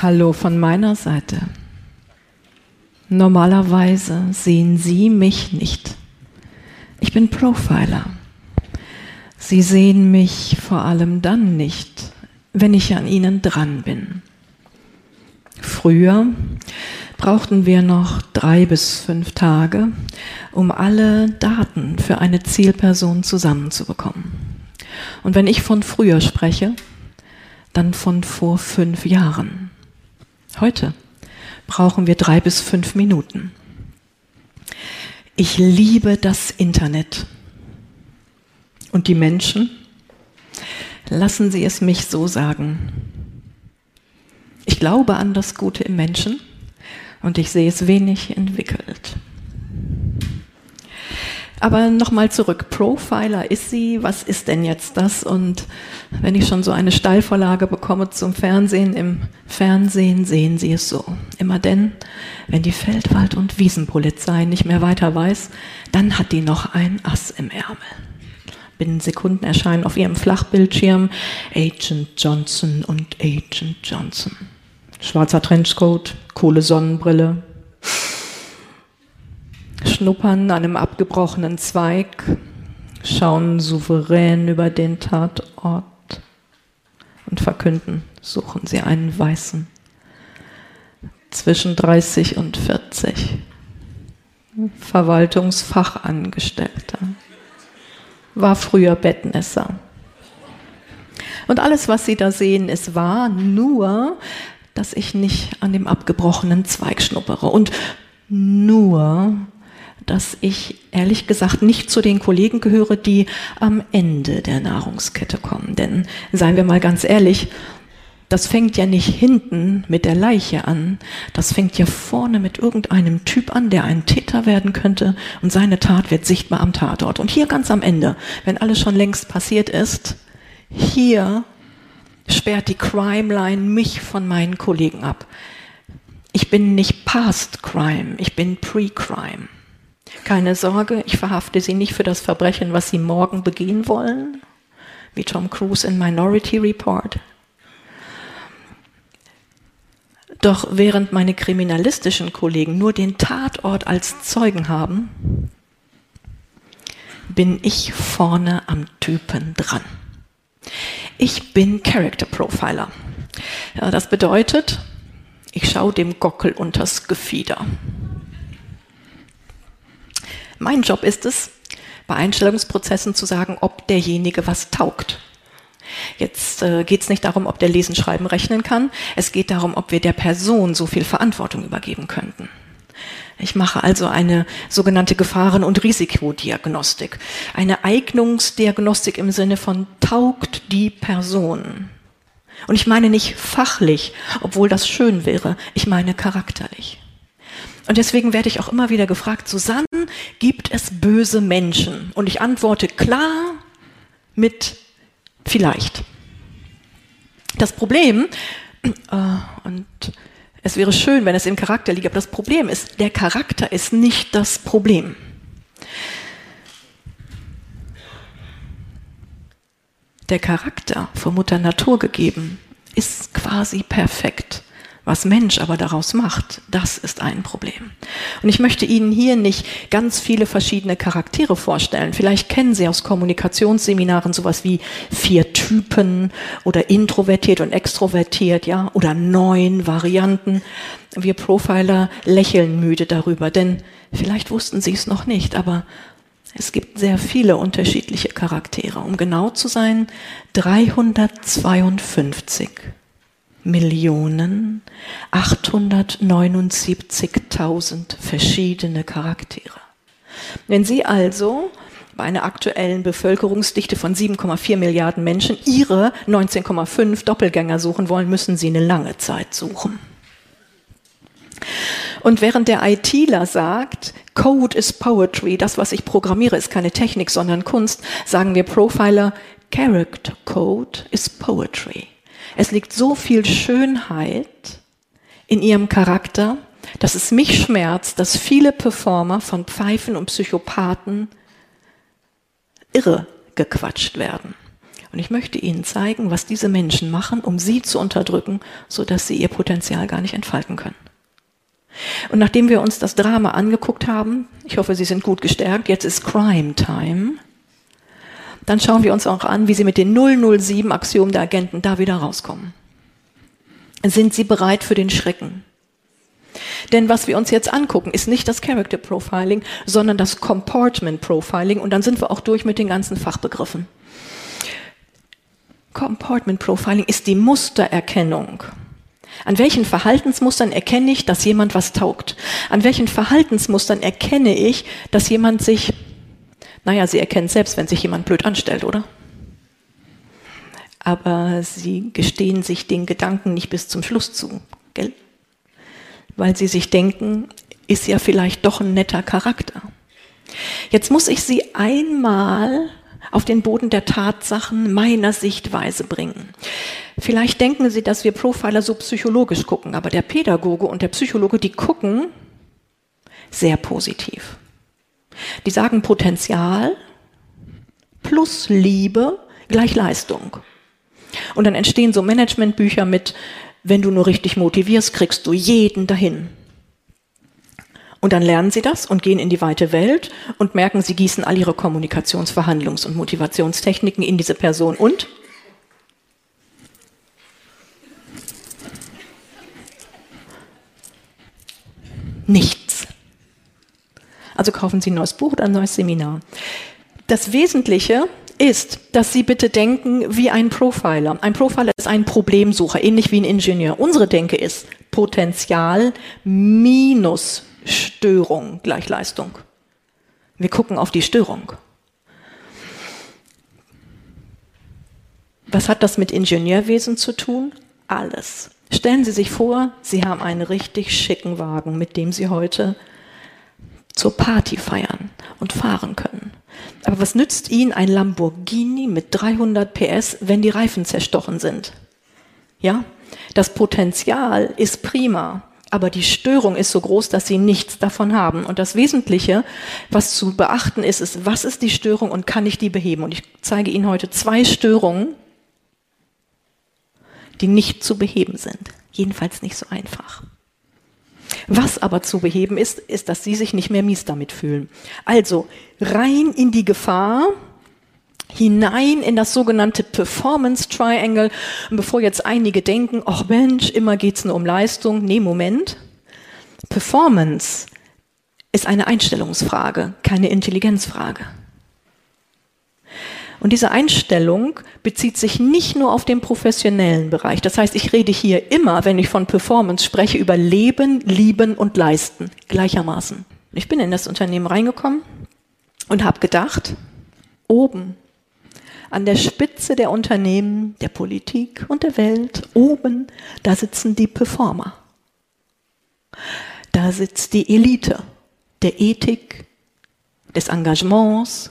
Hallo von meiner Seite. Normalerweise sehen Sie mich nicht. Ich bin Profiler. Sie sehen mich vor allem dann nicht, wenn ich an Ihnen dran bin. Früher brauchten wir noch drei bis fünf Tage, um alle Daten für eine Zielperson zusammenzubekommen. Und wenn ich von früher spreche, dann von vor fünf Jahren. Heute brauchen wir drei bis fünf Minuten. Ich liebe das Internet. Und die Menschen? Lassen Sie es mich so sagen. Ich glaube an das Gute im Menschen und ich sehe es wenig entwickelt. Aber nochmal zurück. Profiler ist sie. Was ist denn jetzt das? Und wenn ich schon so eine Steilvorlage bekomme zum Fernsehen, im Fernsehen sehen sie es so. Immer denn, wenn die Feldwald- und Wiesenpolizei nicht mehr weiter weiß, dann hat die noch ein Ass im Ärmel. Binnen Sekunden erscheinen auf ihrem Flachbildschirm Agent Johnson und Agent Johnson. Schwarzer Trenchcoat, coole Sonnenbrille, schnuppern an einem abgebrochenen Zweig, schauen souverän über den Tatort und verkünden, suchen sie einen Weißen zwischen 30 und 40. Verwaltungsfachangestellter. War früher Bettnesser. Und alles, was Sie da sehen, ist wahr, nur, dass ich nicht an dem abgebrochenen Zweig schnuppere. Und nur, dass ich ehrlich gesagt nicht zu den Kollegen gehöre, die am Ende der Nahrungskette kommen. Denn seien wir mal ganz ehrlich, das fängt ja nicht hinten mit der Leiche an, das fängt ja vorne mit irgendeinem Typ an, der ein Täter werden könnte und seine Tat wird sichtbar am Tatort. Und hier ganz am Ende, wenn alles schon längst passiert ist, hier sperrt die Crime Line mich von meinen Kollegen ab. Ich bin nicht past Crime, ich bin pre-Crime. Keine Sorge, ich verhafte Sie nicht für das Verbrechen, was Sie morgen begehen wollen, wie Tom Cruise in Minority Report. Doch während meine kriminalistischen Kollegen nur den Tatort als Zeugen haben, bin ich vorne am Typen dran. Ich bin Character Profiler. Ja, das bedeutet, ich schaue dem Gockel unters Gefieder. Mein Job ist es, bei Einstellungsprozessen zu sagen, ob derjenige was taugt. Jetzt äh, geht es nicht darum, ob der Lesen, Schreiben, Rechnen kann. Es geht darum, ob wir der Person so viel Verantwortung übergeben könnten. Ich mache also eine sogenannte Gefahren- und Risikodiagnostik. Eine Eignungsdiagnostik im Sinne von taugt die Person. Und ich meine nicht fachlich, obwohl das schön wäre. Ich meine charakterlich. Und deswegen werde ich auch immer wieder gefragt, Susanne, gibt es böse Menschen? Und ich antworte klar mit vielleicht. Das Problem, äh, und es wäre schön, wenn es im Charakter liegt, aber das Problem ist, der Charakter ist nicht das Problem. Der Charakter von Mutter Natur gegeben ist quasi perfekt. Was Mensch aber daraus macht, das ist ein Problem. Und ich möchte Ihnen hier nicht ganz viele verschiedene Charaktere vorstellen. Vielleicht kennen Sie aus Kommunikationsseminaren sowas wie vier Typen oder introvertiert und extrovertiert, ja, oder neun Varianten. Wir Profiler lächeln müde darüber, denn vielleicht wussten Sie es noch nicht, aber es gibt sehr viele unterschiedliche Charaktere. Um genau zu sein, 352. Millionen 879.000 verschiedene Charaktere. Wenn Sie also bei einer aktuellen Bevölkerungsdichte von 7,4 Milliarden Menschen ihre 19,5 Doppelgänger suchen wollen, müssen sie eine lange Zeit suchen. Und während der ITler sagt, Code is Poetry, das, was ich programmiere, ist keine Technik, sondern Kunst, sagen wir Profiler, Character Code is Poetry. Es liegt so viel Schönheit in ihrem Charakter, dass es mich schmerzt, dass viele Performer von Pfeifen und Psychopathen irre gequatscht werden. Und ich möchte Ihnen zeigen, was diese Menschen machen, um sie zu unterdrücken, sodass sie ihr Potenzial gar nicht entfalten können. Und nachdem wir uns das Drama angeguckt haben, ich hoffe, Sie sind gut gestärkt, jetzt ist Crime Time, dann schauen wir uns auch an, wie Sie mit den 007 Axiomen der Agenten da wieder rauskommen. Sind Sie bereit für den Schrecken? Denn was wir uns jetzt angucken, ist nicht das Character Profiling, sondern das Comportment Profiling. Und dann sind wir auch durch mit den ganzen Fachbegriffen. Comportment Profiling ist die Mustererkennung. An welchen Verhaltensmustern erkenne ich, dass jemand was taugt? An welchen Verhaltensmustern erkenne ich, dass jemand sich, naja, Sie erkennen selbst, wenn sich jemand blöd anstellt, oder? Aber Sie gestehen sich den Gedanken nicht bis zum Schluss zu, gell? Weil Sie sich denken, ist ja vielleicht doch ein netter Charakter. Jetzt muss ich Sie einmal auf den Boden der Tatsachen meiner Sichtweise bringen. Vielleicht denken Sie, dass wir Profiler so psychologisch gucken, aber der Pädagoge und der Psychologe, die gucken sehr positiv. Die sagen Potenzial plus Liebe gleich Leistung. Und dann entstehen so Managementbücher mit, wenn du nur richtig motivierst, kriegst du jeden dahin. Und dann lernen sie das und gehen in die weite Welt und merken, sie gießen all ihre Kommunikations-, Verhandlungs- und Motivationstechniken in diese Person und nichts. Also kaufen Sie ein neues Buch oder ein neues Seminar. Das Wesentliche ist, dass Sie bitte denken wie ein Profiler. Ein Profiler ist ein Problemsucher, ähnlich wie ein Ingenieur. Unsere Denke ist Potenzial minus Störung gleich Leistung. Wir gucken auf die Störung. Was hat das mit Ingenieurwesen zu tun? Alles. Stellen Sie sich vor, Sie haben einen richtig schicken Wagen, mit dem Sie heute zur Party feiern und fahren können. Aber was nützt Ihnen ein Lamborghini mit 300 PS, wenn die Reifen zerstochen sind? Ja? Das Potenzial ist prima, aber die Störung ist so groß, dass Sie nichts davon haben. Und das Wesentliche, was zu beachten ist, ist, was ist die Störung und kann ich die beheben? Und ich zeige Ihnen heute zwei Störungen, die nicht zu beheben sind. Jedenfalls nicht so einfach. Was aber zu beheben ist, ist, dass sie sich nicht mehr mies damit fühlen. Also rein in die Gefahr, hinein in das sogenannte Performance Triangle. Und bevor jetzt einige denken, ach Mensch, immer geht's nur um Leistung. Nee, Moment. Performance ist eine Einstellungsfrage, keine Intelligenzfrage. Und diese Einstellung bezieht sich nicht nur auf den professionellen Bereich. Das heißt, ich rede hier immer, wenn ich von Performance spreche, über Leben, Lieben und Leisten gleichermaßen. Ich bin in das Unternehmen reingekommen und habe gedacht, oben an der Spitze der Unternehmen, der Politik und der Welt, oben, da sitzen die Performer. Da sitzt die Elite der Ethik, des Engagements,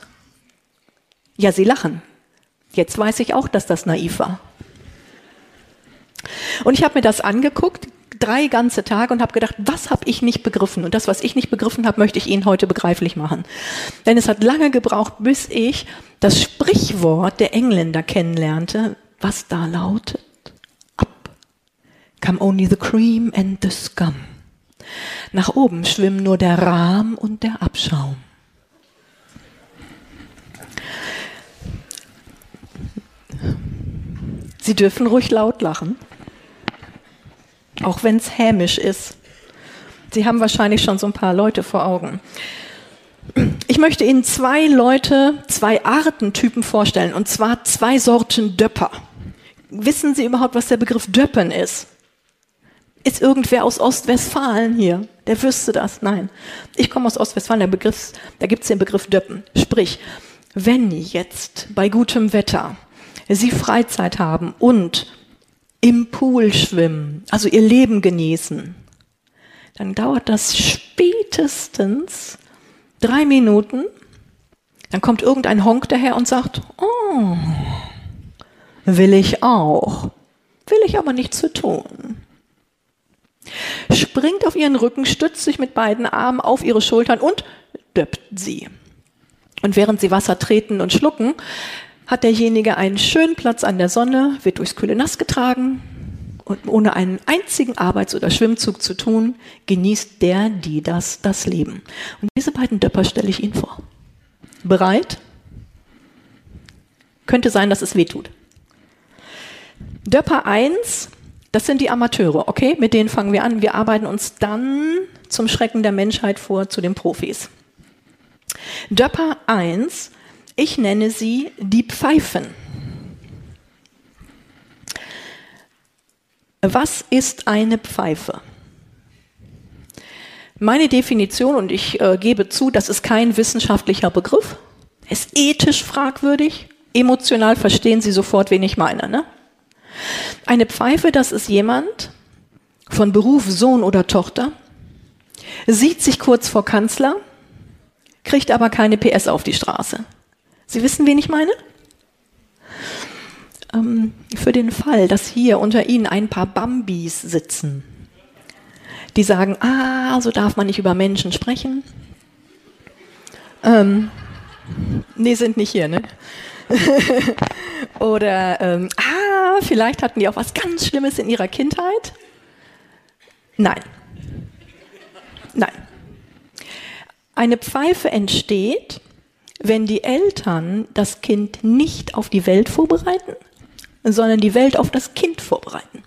ja, sie lachen. Jetzt weiß ich auch, dass das naiv war. Und ich habe mir das angeguckt, drei ganze Tage und habe gedacht, was habe ich nicht begriffen? Und das, was ich nicht begriffen habe, möchte ich Ihnen heute begreiflich machen. Denn es hat lange gebraucht, bis ich das Sprichwort der Engländer kennenlernte, was da lautet, up come only the cream and the scum. Nach oben schwimmen nur der Rahm und der Abschaum. Sie dürfen ruhig laut lachen, auch wenn es hämisch ist. Sie haben wahrscheinlich schon so ein paar Leute vor Augen. Ich möchte Ihnen zwei Leute, zwei Artentypen vorstellen, und zwar zwei Sorten Döpper. Wissen Sie überhaupt, was der Begriff Döppen ist? Ist irgendwer aus Ostwestfalen hier? Der wüsste das? Nein. Ich komme aus Ostwestfalen, der Begriff, da gibt es den Begriff Döppen. Sprich, wenn jetzt bei gutem Wetter Sie Freizeit haben und im Pool schwimmen, also ihr Leben genießen, dann dauert das spätestens drei Minuten. Dann kommt irgendein Honk daher und sagt, oh, will ich auch, will ich aber nichts zu tun. Springt auf ihren Rücken, stützt sich mit beiden Armen auf ihre Schultern und döppt sie. Und während sie Wasser treten und schlucken, hat derjenige einen schönen Platz an der Sonne, wird durchs kühle Nass getragen und ohne einen einzigen Arbeits- oder Schwimmzug zu tun, genießt der, die das, das Leben. Und diese beiden Döpper stelle ich Ihnen vor. Bereit? Könnte sein, dass es weh tut. Döpper 1, das sind die Amateure, okay? Mit denen fangen wir an. Wir arbeiten uns dann zum Schrecken der Menschheit vor zu den Profis. Döpper 1, ich nenne sie die Pfeifen. Was ist eine Pfeife? Meine Definition, und ich äh, gebe zu, das ist kein wissenschaftlicher Begriff, ist ethisch fragwürdig, emotional verstehen Sie sofort, wen ich meine. Ne? Eine Pfeife, das ist jemand von Beruf Sohn oder Tochter, sieht sich kurz vor Kanzler, kriegt aber keine PS auf die Straße. Sie wissen, wen ich meine? Ähm, für den Fall, dass hier unter Ihnen ein paar Bambis sitzen, die sagen, ah, so darf man nicht über Menschen sprechen. Ähm, nee, sind nicht hier, ne? Oder, ähm, ah, vielleicht hatten die auch was ganz Schlimmes in ihrer Kindheit. Nein. Nein. Eine Pfeife entsteht, wenn die Eltern das Kind nicht auf die Welt vorbereiten, sondern die Welt auf das Kind vorbereiten.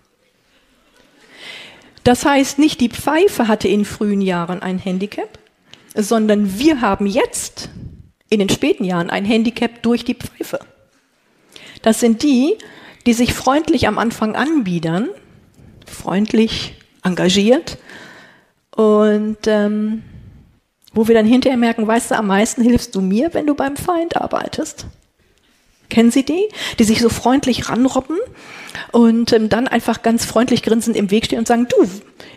Das heißt, nicht die Pfeife hatte in frühen Jahren ein Handicap, sondern wir haben jetzt in den späten Jahren ein Handicap durch die Pfeife. Das sind die, die sich freundlich am Anfang anbiedern, freundlich, engagiert und ähm, wo wir dann hinterher merken, weißt du, am meisten hilfst du mir, wenn du beim Feind arbeitest. Kennen Sie die? Die sich so freundlich ranrobben und ähm, dann einfach ganz freundlich grinsend im Weg stehen und sagen, du,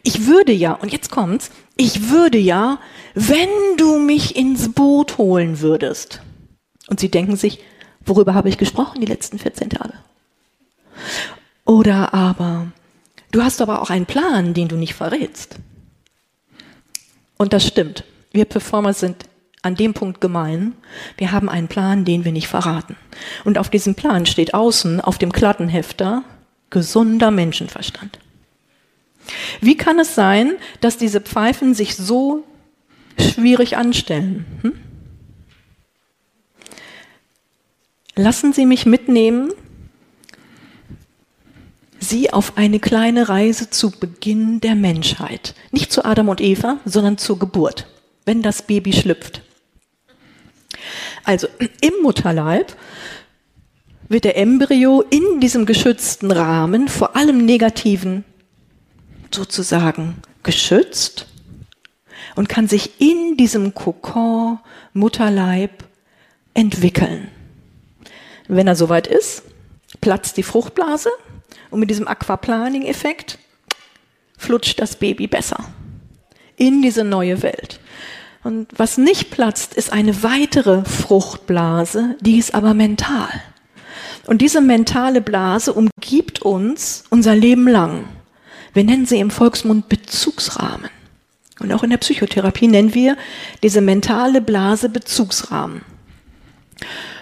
ich würde ja, und jetzt kommt's, ich würde ja, wenn du mich ins Boot holen würdest. Und sie denken sich, worüber habe ich gesprochen die letzten 14 Tage? Oder aber, du hast aber auch einen Plan, den du nicht verrätst. Und das stimmt. Wir Performer sind an dem Punkt gemein, wir haben einen Plan, den wir nicht verraten. Und auf diesem Plan steht außen auf dem Klattenhefter gesunder Menschenverstand. Wie kann es sein, dass diese Pfeifen sich so schwierig anstellen? Hm? Lassen Sie mich mitnehmen, Sie auf eine kleine Reise zu Beginn der Menschheit. Nicht zu Adam und Eva, sondern zur Geburt, wenn das Baby schlüpft. Also im Mutterleib wird der Embryo in diesem geschützten Rahmen vor allem Negativen sozusagen geschützt und kann sich in diesem Kokon Mutterleib entwickeln. Wenn er soweit ist, platzt die Fruchtblase und mit diesem Aquaplaning-Effekt flutscht das Baby besser in diese neue Welt. Und was nicht platzt, ist eine weitere Fruchtblase, die ist aber mental. Und diese mentale Blase umgibt uns unser Leben lang. Wir nennen sie im Volksmund Bezugsrahmen. Und auch in der Psychotherapie nennen wir diese mentale Blase Bezugsrahmen.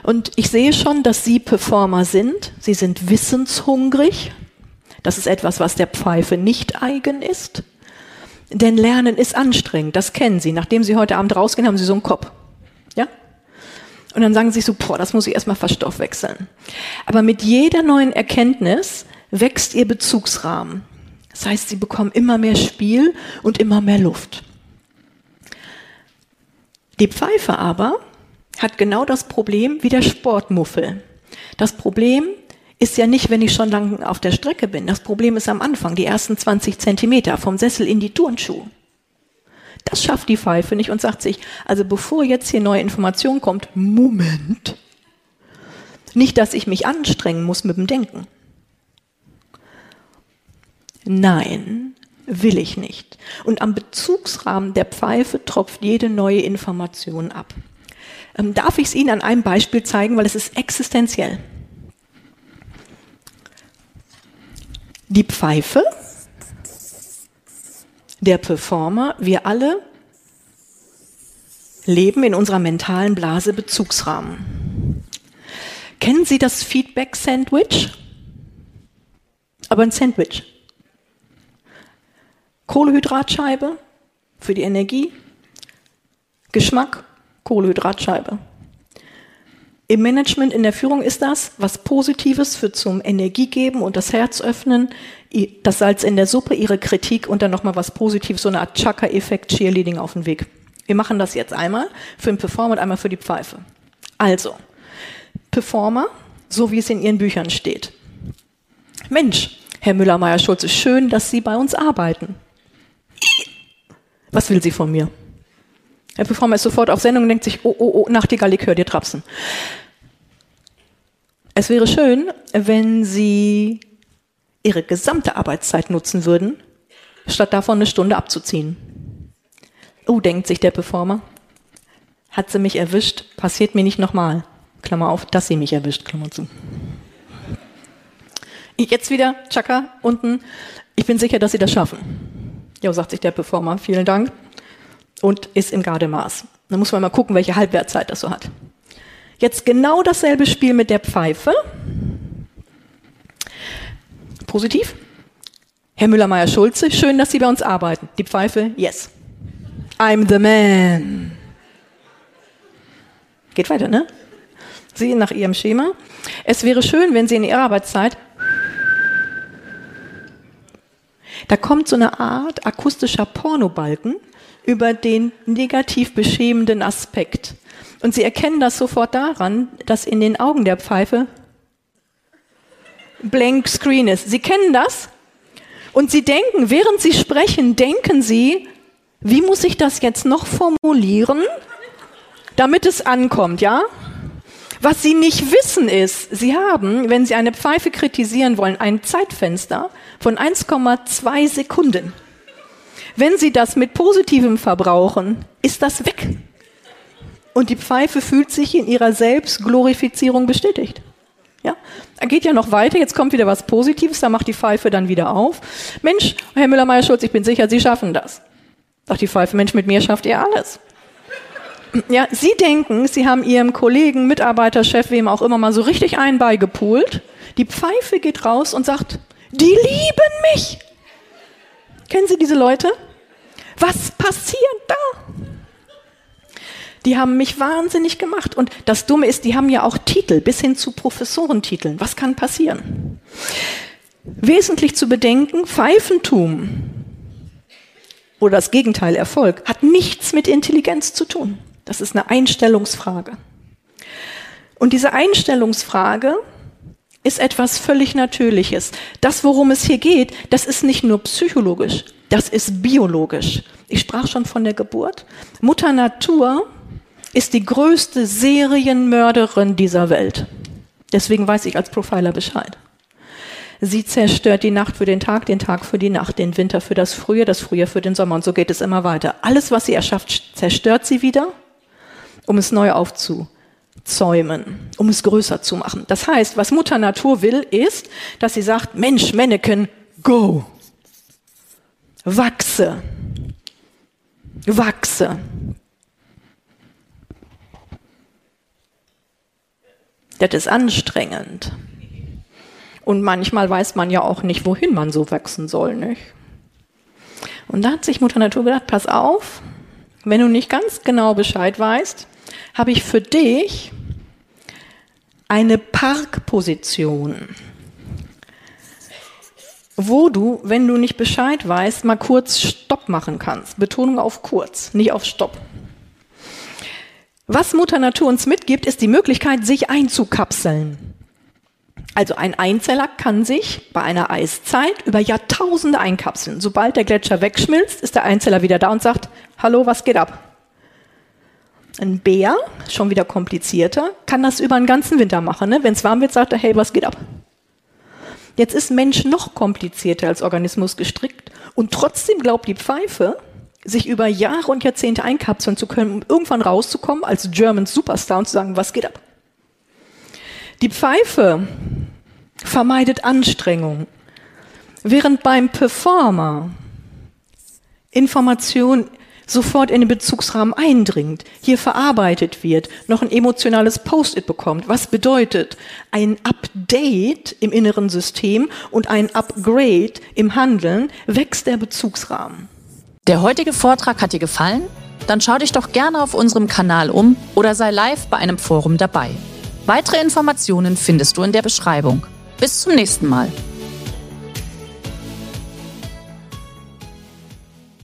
Und ich sehe schon, dass Sie Performer sind. Sie sind wissenshungrig. Das ist etwas, was der Pfeife nicht eigen ist. Denn Lernen ist anstrengend, das kennen Sie. Nachdem Sie heute Abend rausgehen, haben Sie so einen Kopf. Ja? Und dann sagen Sie so, boah, das muss ich erstmal verstoffwechseln. Aber mit jeder neuen Erkenntnis wächst Ihr Bezugsrahmen. Das heißt, Sie bekommen immer mehr Spiel und immer mehr Luft. Die Pfeife aber hat genau das Problem wie der Sportmuffel. Das Problem ist ja nicht, wenn ich schon lang auf der Strecke bin. Das Problem ist am Anfang, die ersten 20 Zentimeter vom Sessel in die Turnschuhe. Das schafft die Pfeife nicht und sagt sich, also bevor jetzt hier neue Information kommt, Moment. Nicht, dass ich mich anstrengen muss mit dem Denken. Nein, will ich nicht. Und am Bezugsrahmen der Pfeife tropft jede neue Information ab. Ähm, darf ich es Ihnen an einem Beispiel zeigen, weil es ist existenziell. Die Pfeife, der Performer, wir alle leben in unserer mentalen Blase Bezugsrahmen. Kennen Sie das Feedback-Sandwich? Aber ein Sandwich. Kohlehydratscheibe für die Energie, Geschmack, Kohlehydratscheibe. Im Management, in der Führung ist das was Positives für zum Energie geben und das Herz öffnen, das Salz in der Suppe, ihre Kritik und dann nochmal was Positives, so eine Art Chaka-Effekt, Cheerleading auf den Weg. Wir machen das jetzt einmal für den Performer und einmal für die Pfeife. Also, Performer, so wie es in Ihren Büchern steht. Mensch, Herr Müller-Meyer-Schulze, schön, dass Sie bei uns arbeiten. Was will sie von mir? Der Performer ist sofort auf Sendung und denkt sich, oh, oh, oh, Nachtigall, ich höre dir trapsen. Es wäre schön, wenn Sie Ihre gesamte Arbeitszeit nutzen würden, statt davon eine Stunde abzuziehen. Oh, denkt sich der Performer. Hat sie mich erwischt, passiert mir nicht nochmal. Klammer auf, dass sie mich erwischt, Klammer zu. Jetzt wieder, Chaka, unten. Ich bin sicher, dass Sie das schaffen. Ja, sagt sich der Performer, vielen Dank. Und ist im Gardemaß. Dann muss man mal gucken, welche Halbwertzeit das so hat. Jetzt genau dasselbe Spiel mit der Pfeife. Positiv. Herr Müller-Meyer-Schulze, schön, dass Sie bei uns arbeiten. Die Pfeife, yes. I'm the man. Geht weiter, ne? Sie nach Ihrem Schema. Es wäre schön, wenn Sie in Ihrer Arbeitszeit Da kommt so eine Art akustischer Pornobalken über den negativ beschämenden Aspekt. Und Sie erkennen das sofort daran, dass in den Augen der Pfeife blank screen ist. Sie kennen das? Und Sie denken, während Sie sprechen, denken Sie, wie muss ich das jetzt noch formulieren, damit es ankommt, ja? Was Sie nicht wissen ist, Sie haben, wenn Sie eine Pfeife kritisieren wollen, ein Zeitfenster von 1,2 Sekunden. Wenn Sie das mit Positivem verbrauchen, ist das weg. Und die Pfeife fühlt sich in ihrer Selbstglorifizierung bestätigt. Ja, er geht ja noch weiter, jetzt kommt wieder was Positives, da macht die Pfeife dann wieder auf. Mensch, Herr Müller-Meyer-Schulz, ich bin sicher, Sie schaffen das. Sagt die Pfeife, Mensch, mit mir schafft ihr alles. Ja, Sie denken, Sie haben Ihrem Kollegen, Mitarbeiter, Chef, wem auch immer mal so richtig einen beigepult. Die Pfeife geht raus und sagt, die lieben mich. Kennen Sie diese Leute? Was passiert da? Die haben mich wahnsinnig gemacht. Und das Dumme ist, die haben ja auch Titel, bis hin zu Professorentiteln. Was kann passieren? Wesentlich zu bedenken, Pfeifentum oder das Gegenteil, Erfolg, hat nichts mit Intelligenz zu tun. Das ist eine Einstellungsfrage. Und diese Einstellungsfrage ist etwas völlig Natürliches. Das, worum es hier geht, das ist nicht nur psychologisch, das ist biologisch. Ich sprach schon von der Geburt. Mutter Natur ist die größte Serienmörderin dieser Welt. Deswegen weiß ich als Profiler Bescheid. Sie zerstört die Nacht für den Tag, den Tag für die Nacht, den Winter für das Frühjahr, das Frühjahr für den Sommer und so geht es immer weiter. Alles, was sie erschafft, zerstört sie wieder um es neu aufzuzäumen, um es größer zu machen. Das heißt, was Mutter Natur will, ist, dass sie sagt, Mensch, Männchen, go, wachse, wachse. Das ist anstrengend. Und manchmal weiß man ja auch nicht, wohin man so wachsen soll, nicht? Und da hat sich Mutter Natur gedacht, pass auf, wenn du nicht ganz genau Bescheid weißt, habe ich für dich eine Parkposition, wo du, wenn du nicht Bescheid weißt, mal kurz Stopp machen kannst. Betonung auf kurz, nicht auf Stopp. Was Mutter Natur uns mitgibt, ist die Möglichkeit, sich einzukapseln. Also ein Einzeller kann sich bei einer Eiszeit über Jahrtausende einkapseln. Sobald der Gletscher wegschmilzt, ist der Einzeller wieder da und sagt, hallo, was geht ab? Ein Bär, schon wieder komplizierter, kann das über einen ganzen Winter machen. Ne? Wenn es warm wird, sagt er, hey, was geht ab? Jetzt ist Mensch noch komplizierter als Organismus gestrickt und trotzdem glaubt die Pfeife, sich über Jahre und Jahrzehnte einkapseln zu können, um irgendwann rauszukommen als German Superstar und zu sagen, was geht ab? Die Pfeife vermeidet Anstrengung, während beim Performer Information sofort in den Bezugsrahmen eindringt, hier verarbeitet wird, noch ein emotionales Post-it bekommt. Was bedeutet ein Update im inneren System und ein Upgrade im Handeln, wächst der Bezugsrahmen. Der heutige Vortrag hat dir gefallen? Dann schau dich doch gerne auf unserem Kanal um oder sei live bei einem Forum dabei. Weitere Informationen findest du in der Beschreibung. Bis zum nächsten Mal.